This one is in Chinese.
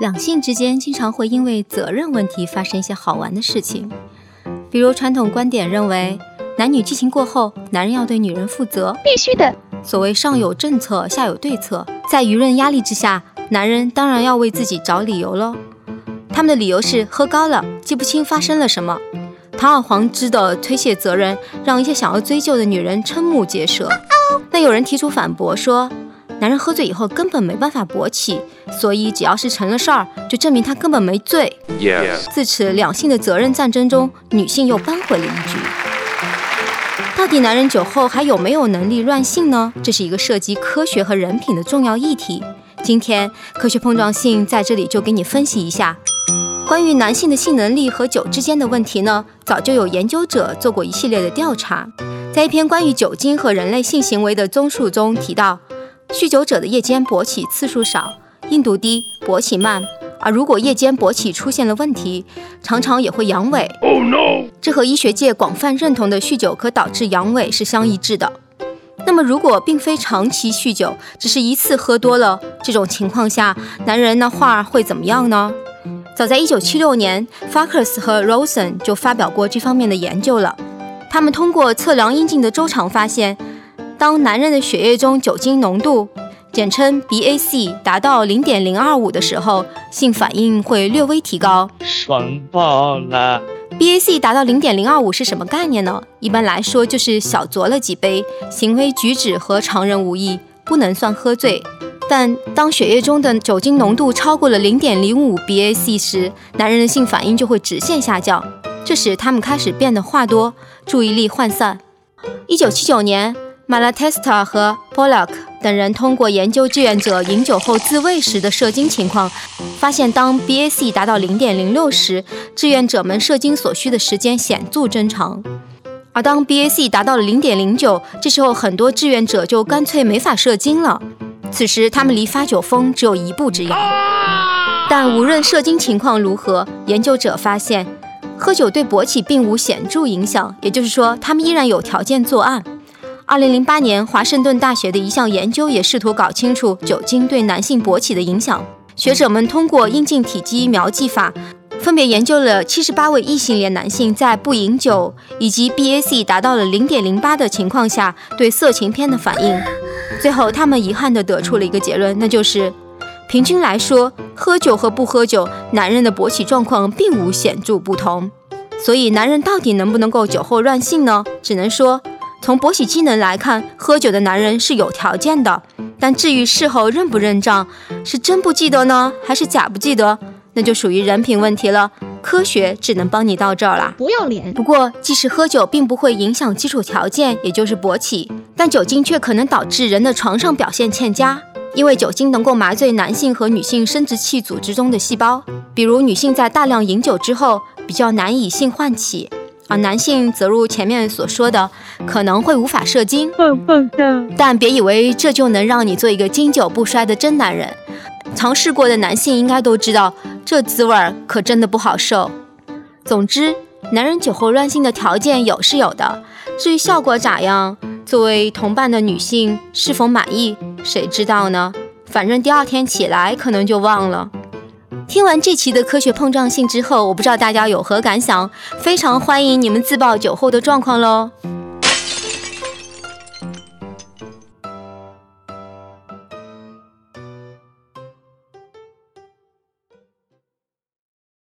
两性之间经常会因为责任问题发生一些好玩的事情，比如传统观点认为，男女激情过后，男人要对女人负责，必须的。所谓上有政策，下有对策，在舆论压力之下，男人当然要为自己找理由喽。他们的理由是喝高了，记不清发生了什么，堂而皇之的推卸责任，让一些想要追究的女人瞠目结舌。那有人提出反驳说。男人喝醉以后根本没办法勃起，所以只要是成了事儿，就证明他根本没醉。自此，两性的责任战争中，女性又扳回了一局。到底男人酒后还有没有能力乱性呢？这是一个涉及科学和人品的重要议题。今天科学碰撞性在这里就给你分析一下，关于男性的性能力和酒之间的问题呢？早就有研究者做过一系列的调查，在一篇关于酒精和人类性行为的综述中提到。酗酒者的夜间勃起次数少，硬度低，勃起慢。而如果夜间勃起出现了问题，常常也会阳痿。这和医学界广泛认同的酗酒可导致阳痿是相一致的。那么，如果并非长期酗酒，只是一次喝多了，这种情况下，男人那话会怎么样呢？早在1976年 f a c k e r s 和 Rosen 就发表过这方面的研究了。他们通过测量阴茎的周长发现。当男人的血液中酒精浓度，简称 BAC，达到零点零二五的时候，性反应会略微提高。爽爆了！BAC 达到零点零二五是什么概念呢？一般来说就是小酌了几杯，行为举止和常人无异，不能算喝醉。但当血液中的酒精浓度超过了零点零五 BAC 时，男人的性反应就会直线下降，这时他们开始变得话多，注意力涣散。一九七九年。马拉特斯塔和 polak 等人通过研究志愿者饮酒后自慰时的射精情况，发现当 BAC 达到零点零六时，志愿者们射精所需的时间显著增长；而当 BAC 达到了零点零九，这时候很多志愿者就干脆没法射精了。此时他们离发酒疯只有一步之遥。但无论射精情况如何，研究者发现喝酒对勃起并无显著影响，也就是说，他们依然有条件作案。二零零八年，华盛顿大学的一项研究也试图搞清楚酒精对男性勃起的影响。学者们通过阴茎体积描记法，分别研究了七十八位异性恋男性在不饮酒以及 BAC 达到了零点零八的情况下对色情片的反应。最后，他们遗憾地得出了一个结论，那就是平均来说，喝酒和不喝酒，男人的勃起状况并无显著不同。所以，男人到底能不能够酒后乱性呢？只能说。从勃起机能来看，喝酒的男人是有条件的。但至于事后认不认账，是真不记得呢，还是假不记得，那就属于人品问题了。科学只能帮你到这儿了。不要脸。不过，即使喝酒并不会影响基础条件，也就是勃起，但酒精却可能导致人的床上表现欠佳，因为酒精能够麻醉男性和女性生殖器组织中的细胞。比如，女性在大量饮酒之后，比较难以性唤起。而男性则如前面所说的，可能会无法射精。但别以为这就能让你做一个经久不衰的真男人。尝试过的男性应该都知道，这滋味儿可真的不好受。总之，男人酒后乱性的条件有是有的，至于效果咋样，作为同伴的女性是否满意，谁知道呢？反正第二天起来可能就忘了。听完这期的科学碰撞性之后，我不知道大家有何感想，非常欢迎你们自曝酒后的状况喽。